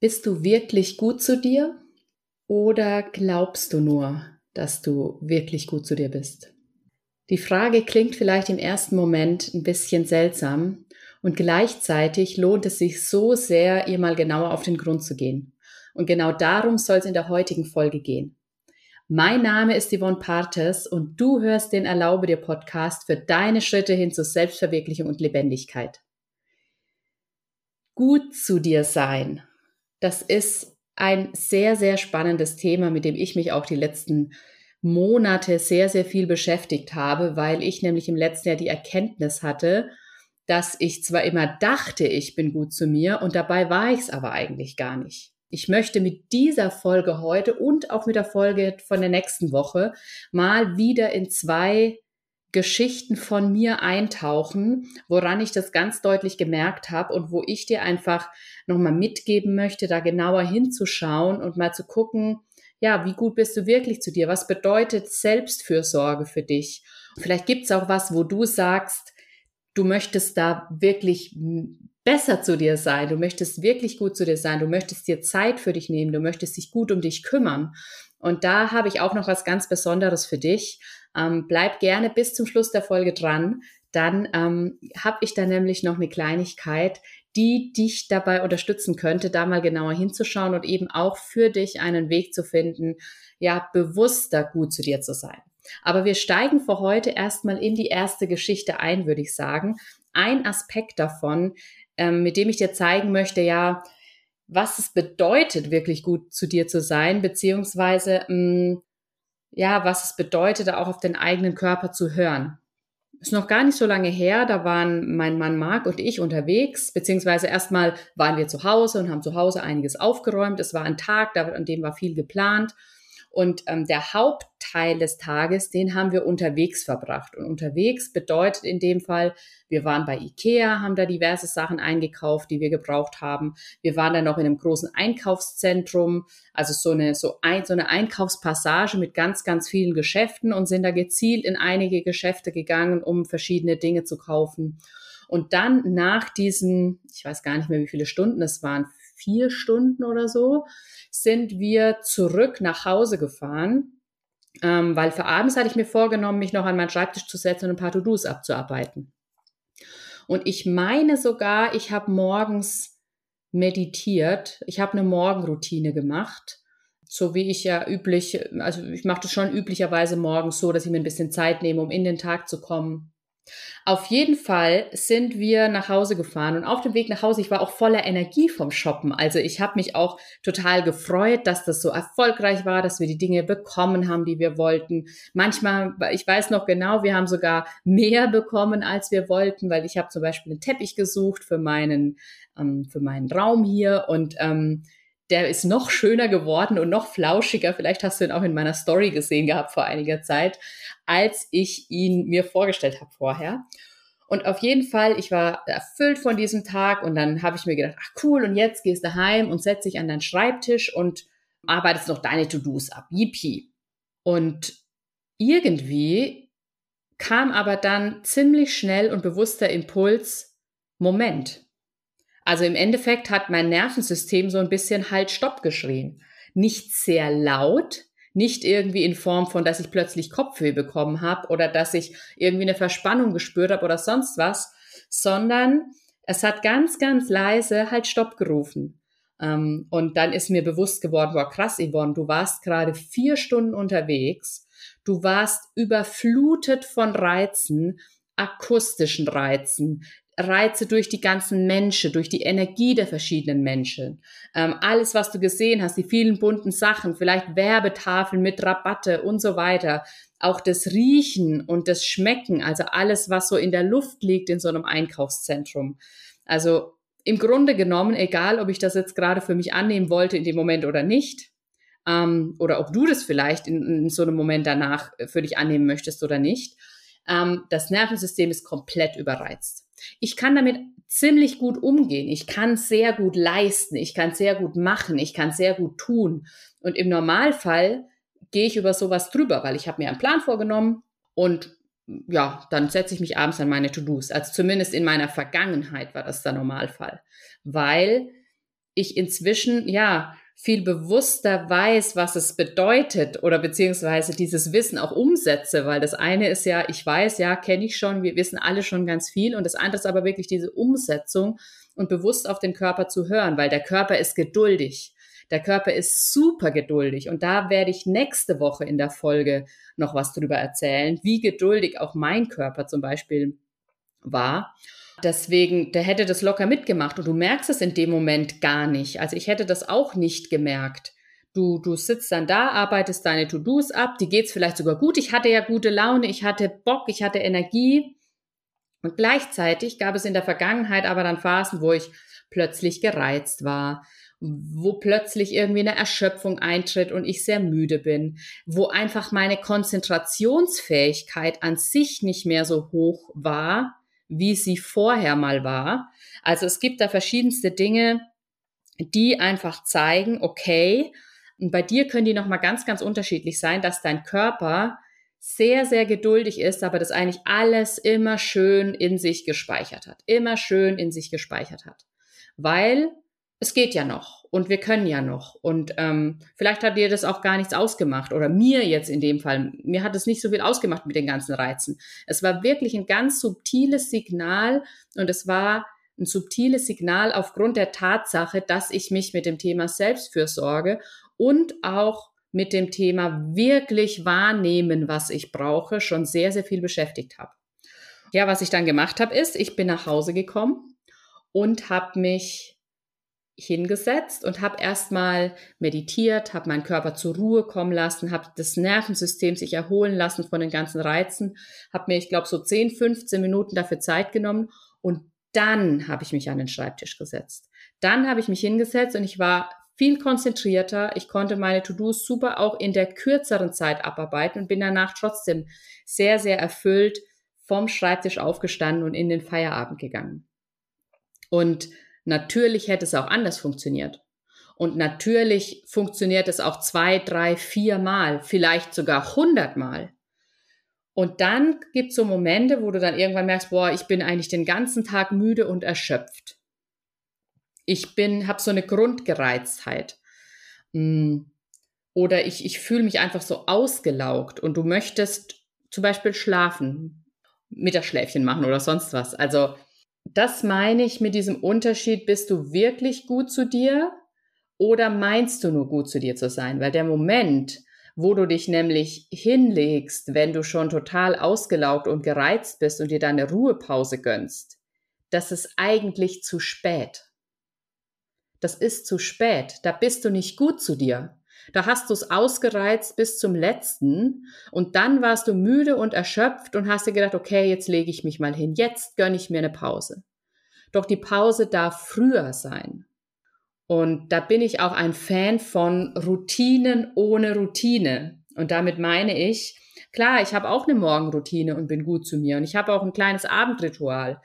Bist du wirklich gut zu dir oder glaubst du nur, dass du wirklich gut zu dir bist? Die Frage klingt vielleicht im ersten Moment ein bisschen seltsam und gleichzeitig lohnt es sich so sehr, ihr mal genauer auf den Grund zu gehen. Und genau darum soll es in der heutigen Folge gehen. Mein Name ist Yvonne Partes und du hörst den Erlaube dir Podcast für deine Schritte hin zur Selbstverwirklichung und Lebendigkeit. Gut zu dir sein das ist ein sehr, sehr spannendes Thema, mit dem ich mich auch die letzten Monate sehr, sehr viel beschäftigt habe, weil ich nämlich im letzten Jahr die Erkenntnis hatte, dass ich zwar immer dachte, ich bin gut zu mir und dabei war ich es aber eigentlich gar nicht. Ich möchte mit dieser Folge heute und auch mit der Folge von der nächsten Woche mal wieder in zwei Geschichten von mir eintauchen, woran ich das ganz deutlich gemerkt habe und wo ich dir einfach nochmal mitgeben möchte, da genauer hinzuschauen und mal zu gucken, ja, wie gut bist du wirklich zu dir? Was bedeutet Selbstfürsorge für dich? Vielleicht gibt's auch was, wo du sagst, du möchtest da wirklich besser zu dir sein, du möchtest wirklich gut zu dir sein, du möchtest dir Zeit für dich nehmen, du möchtest dich gut um dich kümmern. Und da habe ich auch noch was ganz Besonderes für dich. Ähm, bleib gerne bis zum Schluss der Folge dran. Dann ähm, habe ich da nämlich noch eine Kleinigkeit, die dich dabei unterstützen könnte, da mal genauer hinzuschauen und eben auch für dich einen Weg zu finden, ja, bewusster gut zu dir zu sein. Aber wir steigen für heute erstmal in die erste Geschichte ein, würde ich sagen. Ein Aspekt davon, ähm, mit dem ich dir zeigen möchte, ja, was es bedeutet, wirklich gut zu dir zu sein, beziehungsweise mh, mm, ja, was es bedeutet, auch auf den eigenen Körper zu hören. Ist noch gar nicht so lange her, da waren mein Mann Marc und ich unterwegs, beziehungsweise erstmal waren wir zu Hause und haben zu Hause einiges aufgeräumt. Es war ein Tag, an dem war viel geplant. Und ähm, der Hauptteil des Tages, den haben wir unterwegs verbracht. Und unterwegs bedeutet in dem Fall, wir waren bei Ikea, haben da diverse Sachen eingekauft, die wir gebraucht haben. Wir waren dann noch in einem großen Einkaufszentrum, also so eine, so, ein, so eine Einkaufspassage mit ganz, ganz vielen Geschäften und sind da gezielt in einige Geschäfte gegangen, um verschiedene Dinge zu kaufen. Und dann nach diesen, ich weiß gar nicht mehr, wie viele Stunden es waren, vier Stunden oder so, sind wir zurück nach Hause gefahren, ähm, weil für abends hatte ich mir vorgenommen, mich noch an meinen Schreibtisch zu setzen und ein paar To-Dos abzuarbeiten. Und ich meine sogar, ich habe morgens meditiert, ich habe eine Morgenroutine gemacht, so wie ich ja üblich, also ich mache das schon üblicherweise morgens so, dass ich mir ein bisschen Zeit nehme, um in den Tag zu kommen. Auf jeden Fall sind wir nach Hause gefahren und auf dem Weg nach Hause, ich war auch voller Energie vom Shoppen. Also ich habe mich auch total gefreut, dass das so erfolgreich war, dass wir die Dinge bekommen haben, die wir wollten. Manchmal, ich weiß noch genau, wir haben sogar mehr bekommen, als wir wollten, weil ich habe zum Beispiel einen Teppich gesucht für meinen, ähm, für meinen Raum hier und ähm, der ist noch schöner geworden und noch flauschiger. Vielleicht hast du ihn auch in meiner Story gesehen gehabt vor einiger Zeit, als ich ihn mir vorgestellt habe vorher. Und auf jeden Fall, ich war erfüllt von diesem Tag und dann habe ich mir gedacht, ach cool, und jetzt gehst du heim und setzt dich an deinen Schreibtisch und arbeitest noch deine To-Dos ab. Yippie. Und irgendwie kam aber dann ziemlich schnell und bewusster Impuls, Moment, also im Endeffekt hat mein Nervensystem so ein bisschen halt Stopp geschrien. Nicht sehr laut, nicht irgendwie in Form von, dass ich plötzlich Kopfweh bekommen habe oder dass ich irgendwie eine Verspannung gespürt habe oder sonst was, sondern es hat ganz, ganz leise halt Stopp gerufen. Ähm, und dann ist mir bewusst geworden, boah, krass, Yvonne, du warst gerade vier Stunden unterwegs, du warst überflutet von Reizen, akustischen Reizen, Reize durch die ganzen Menschen, durch die Energie der verschiedenen Menschen. Ähm, alles, was du gesehen hast, die vielen bunten Sachen, vielleicht Werbetafeln mit Rabatte und so weiter. Auch das Riechen und das Schmecken, also alles, was so in der Luft liegt in so einem Einkaufszentrum. Also im Grunde genommen, egal ob ich das jetzt gerade für mich annehmen wollte in dem Moment oder nicht, ähm, oder ob du das vielleicht in, in so einem Moment danach für dich annehmen möchtest oder nicht, ähm, das Nervensystem ist komplett überreizt. Ich kann damit ziemlich gut umgehen. Ich kann sehr gut leisten. Ich kann sehr gut machen. Ich kann sehr gut tun. Und im Normalfall gehe ich über sowas drüber, weil ich habe mir einen Plan vorgenommen und ja, dann setze ich mich abends an meine To-Dos. Also zumindest in meiner Vergangenheit war das der Normalfall, weil ich inzwischen, ja, viel bewusster weiß, was es bedeutet oder beziehungsweise dieses Wissen auch umsetze, weil das eine ist ja, ich weiß, ja, kenne ich schon, wir wissen alle schon ganz viel und das andere ist aber wirklich diese Umsetzung und bewusst auf den Körper zu hören, weil der Körper ist geduldig. Der Körper ist super geduldig und da werde ich nächste Woche in der Folge noch was drüber erzählen, wie geduldig auch mein Körper zum Beispiel war. Deswegen, der hätte das locker mitgemacht und du merkst es in dem Moment gar nicht. Also ich hätte das auch nicht gemerkt. Du, du sitzt dann da, arbeitest deine To-Dos ab, die geht's vielleicht sogar gut. Ich hatte ja gute Laune, ich hatte Bock, ich hatte Energie. Und gleichzeitig gab es in der Vergangenheit aber dann Phasen, wo ich plötzlich gereizt war, wo plötzlich irgendwie eine Erschöpfung eintritt und ich sehr müde bin, wo einfach meine Konzentrationsfähigkeit an sich nicht mehr so hoch war, wie sie vorher mal war. Also es gibt da verschiedenste Dinge, die einfach zeigen, okay, und bei dir können die nochmal ganz, ganz unterschiedlich sein, dass dein Körper sehr, sehr geduldig ist, aber das eigentlich alles immer schön in sich gespeichert hat. Immer schön in sich gespeichert hat. Weil es geht ja noch und wir können ja noch. Und ähm, vielleicht hat dir das auch gar nichts ausgemacht oder mir jetzt in dem Fall. Mir hat es nicht so viel ausgemacht mit den ganzen Reizen. Es war wirklich ein ganz subtiles Signal und es war ein subtiles Signal aufgrund der Tatsache, dass ich mich mit dem Thema Selbstfürsorge und auch mit dem Thema wirklich wahrnehmen, was ich brauche, schon sehr, sehr viel beschäftigt habe. Ja, was ich dann gemacht habe, ist, ich bin nach Hause gekommen und habe mich hingesetzt und habe erstmal meditiert, habe meinen Körper zur Ruhe kommen lassen, habe das Nervensystem sich erholen lassen von den ganzen Reizen, habe mir, ich glaube, so 10, 15 Minuten dafür Zeit genommen und dann habe ich mich an den Schreibtisch gesetzt. Dann habe ich mich hingesetzt und ich war viel konzentrierter. Ich konnte meine To-Dos super auch in der kürzeren Zeit abarbeiten und bin danach trotzdem sehr, sehr erfüllt vom Schreibtisch aufgestanden und in den Feierabend gegangen. Und Natürlich hätte es auch anders funktioniert. Und natürlich funktioniert es auch zwei, drei, vier Mal, vielleicht sogar hundertmal. Und dann gibt es so Momente, wo du dann irgendwann merkst, boah, ich bin eigentlich den ganzen Tag müde und erschöpft. Ich bin, habe so eine Grundgereiztheit. Hm. Oder ich, ich fühle mich einfach so ausgelaugt und du möchtest zum Beispiel schlafen, Mittagsschläfchen machen oder sonst was. Also das meine ich mit diesem Unterschied, bist du wirklich gut zu dir oder meinst du nur gut zu dir zu sein? Weil der Moment, wo du dich nämlich hinlegst, wenn du schon total ausgelaugt und gereizt bist und dir deine Ruhepause gönnst, das ist eigentlich zu spät. Das ist zu spät. Da bist du nicht gut zu dir. Da hast du es ausgereizt bis zum letzten und dann warst du müde und erschöpft und hast dir gedacht, okay, jetzt lege ich mich mal hin, jetzt gönne ich mir eine Pause. Doch die Pause darf früher sein. Und da bin ich auch ein Fan von Routinen ohne Routine. Und damit meine ich, klar, ich habe auch eine Morgenroutine und bin gut zu mir und ich habe auch ein kleines Abendritual.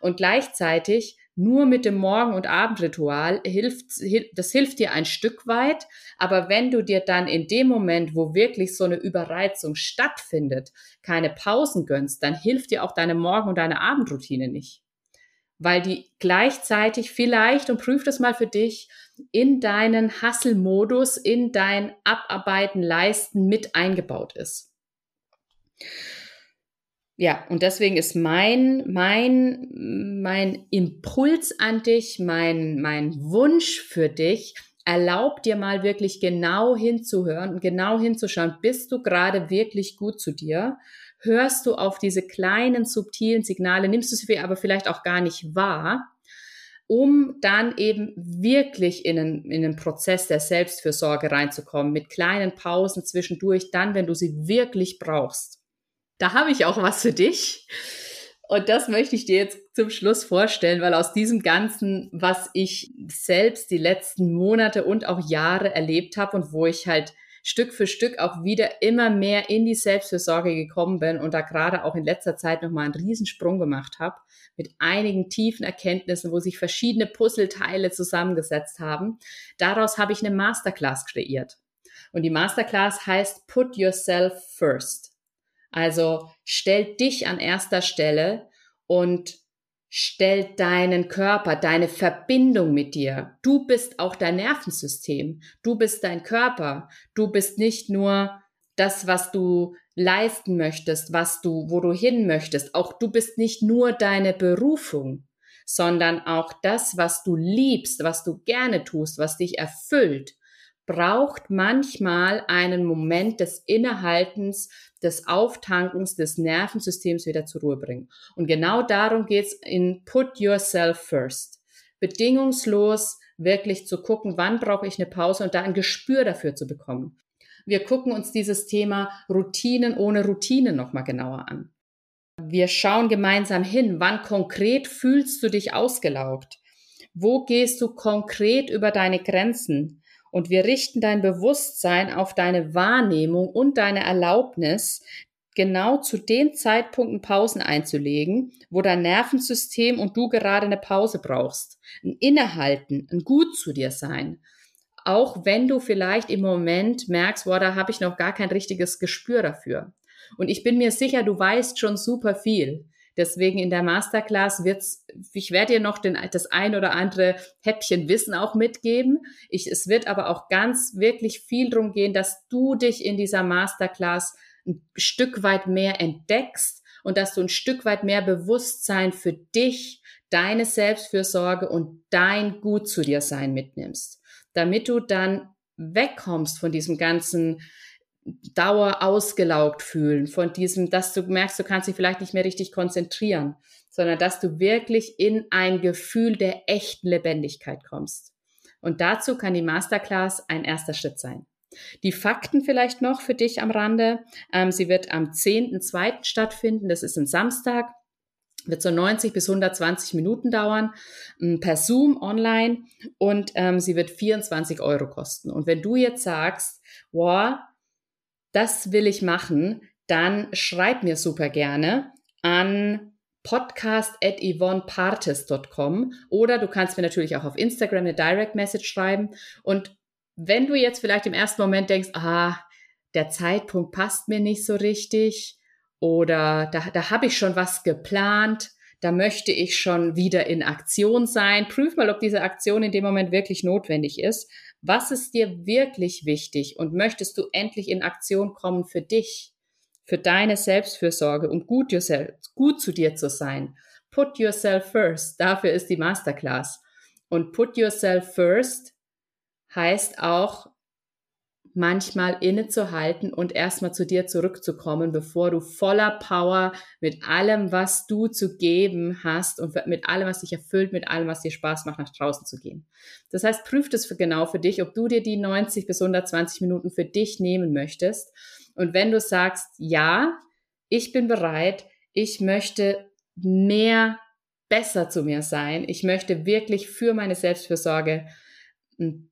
Und gleichzeitig nur mit dem Morgen- und Abendritual hilft, das hilft dir ein Stück weit. Aber wenn du dir dann in dem Moment, wo wirklich so eine Überreizung stattfindet, keine Pausen gönnst, dann hilft dir auch deine Morgen- und deine Abendroutine nicht. Weil die gleichzeitig vielleicht, und prüf das mal für dich, in deinen Hustle-Modus, in dein Abarbeiten, Leisten mit eingebaut ist. Ja, und deswegen ist mein, mein, mein Impuls an dich, mein, mein Wunsch für dich, erlaub dir mal wirklich genau hinzuhören und genau hinzuschauen, bist du gerade wirklich gut zu dir? Hörst du auf diese kleinen, subtilen Signale, nimmst du sie aber vielleicht auch gar nicht wahr, um dann eben wirklich in einen, in einen Prozess der Selbstfürsorge reinzukommen, mit kleinen Pausen zwischendurch, dann, wenn du sie wirklich brauchst da habe ich auch was für dich. Und das möchte ich dir jetzt zum Schluss vorstellen, weil aus diesem Ganzen, was ich selbst die letzten Monate und auch Jahre erlebt habe und wo ich halt Stück für Stück auch wieder immer mehr in die Selbstfürsorge gekommen bin und da gerade auch in letzter Zeit nochmal einen Riesensprung gemacht habe mit einigen tiefen Erkenntnissen, wo sich verschiedene Puzzleteile zusammengesetzt haben. Daraus habe ich eine Masterclass kreiert. Und die Masterclass heißt Put Yourself First. Also stell dich an erster Stelle und Stell deinen Körper, deine Verbindung mit dir. Du bist auch dein Nervensystem. Du bist dein Körper. Du bist nicht nur das, was du leisten möchtest, was du, wo du hin möchtest. Auch du bist nicht nur deine Berufung, sondern auch das, was du liebst, was du gerne tust, was dich erfüllt, braucht manchmal einen Moment des Innehaltens, des Auftankens des Nervensystems wieder zur Ruhe bringen. Und genau darum geht's in Put Yourself First. Bedingungslos wirklich zu gucken, wann brauche ich eine Pause und da ein Gespür dafür zu bekommen. Wir gucken uns dieses Thema Routinen ohne Routine nochmal genauer an. Wir schauen gemeinsam hin, wann konkret fühlst du dich ausgelaugt? Wo gehst du konkret über deine Grenzen? Und wir richten dein Bewusstsein auf deine Wahrnehmung und deine Erlaubnis, genau zu den Zeitpunkten Pausen einzulegen, wo dein Nervensystem und du gerade eine Pause brauchst. Ein Innehalten, ein Gut zu dir sein. Auch wenn du vielleicht im Moment merkst, boah, da habe ich noch gar kein richtiges Gespür dafür. Und ich bin mir sicher, du weißt schon super viel. Deswegen in der Masterclass wird's, ich werde dir noch den, das ein oder andere Häppchen Wissen auch mitgeben. Ich, es wird aber auch ganz wirklich viel drum gehen, dass du dich in dieser Masterclass ein Stück weit mehr entdeckst und dass du ein Stück weit mehr Bewusstsein für dich, deine Selbstfürsorge und dein Gut zu dir sein mitnimmst, damit du dann wegkommst von diesem ganzen Dauer ausgelaugt fühlen, von diesem, dass du merkst, du kannst dich vielleicht nicht mehr richtig konzentrieren, sondern dass du wirklich in ein Gefühl der echten Lebendigkeit kommst. Und dazu kann die Masterclass ein erster Schritt sein. Die Fakten vielleicht noch für dich am Rande. Ähm, sie wird am 10.2. stattfinden. Das ist ein Samstag. Wird so 90 bis 120 Minuten dauern, ähm, per Zoom online und ähm, sie wird 24 Euro kosten. Und wenn du jetzt sagst, wow, das will ich machen, dann schreib mir super gerne an podcast at yvonnepartes.com oder du kannst mir natürlich auch auf Instagram eine Direct Message schreiben. Und wenn du jetzt vielleicht im ersten Moment denkst, ah, der Zeitpunkt passt mir nicht so richtig oder da, da habe ich schon was geplant, da möchte ich schon wieder in Aktion sein. Prüf mal, ob diese Aktion in dem Moment wirklich notwendig ist. Was ist dir wirklich wichtig und möchtest du endlich in Aktion kommen für dich, für deine Selbstfürsorge und gut, yourself, gut zu dir zu sein? Put yourself first. Dafür ist die Masterclass. Und put yourself first heißt auch, manchmal innezuhalten und erstmal zu dir zurückzukommen, bevor du voller Power mit allem, was du zu geben hast und mit allem, was dich erfüllt, mit allem, was dir Spaß macht, nach draußen zu gehen. Das heißt, prüf das für genau für dich, ob du dir die 90 bis 120 Minuten für dich nehmen möchtest. Und wenn du sagst, ja, ich bin bereit, ich möchte mehr besser zu mir sein, ich möchte wirklich für meine Selbstfürsorge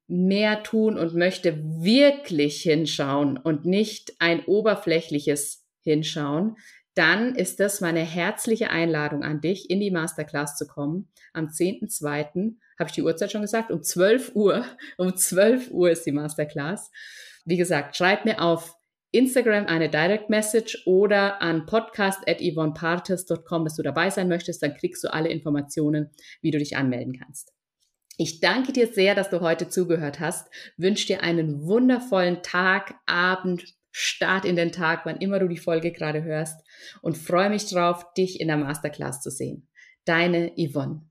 mehr tun und möchte wirklich hinschauen und nicht ein oberflächliches Hinschauen, dann ist das meine herzliche Einladung an dich, in die Masterclass zu kommen. Am 10.2. habe ich die Uhrzeit schon gesagt, um 12 Uhr. Um 12 Uhr ist die Masterclass. Wie gesagt, schreib mir auf Instagram eine Direct Message oder an podcast.yvonnepartes.com, dass du dabei sein möchtest. Dann kriegst du alle Informationen, wie du dich anmelden kannst. Ich danke dir sehr, dass du heute zugehört hast. Wünsche dir einen wundervollen Tag, Abend, Start in den Tag, wann immer du die Folge gerade hörst und freue mich drauf, dich in der Masterclass zu sehen. Deine Yvonne.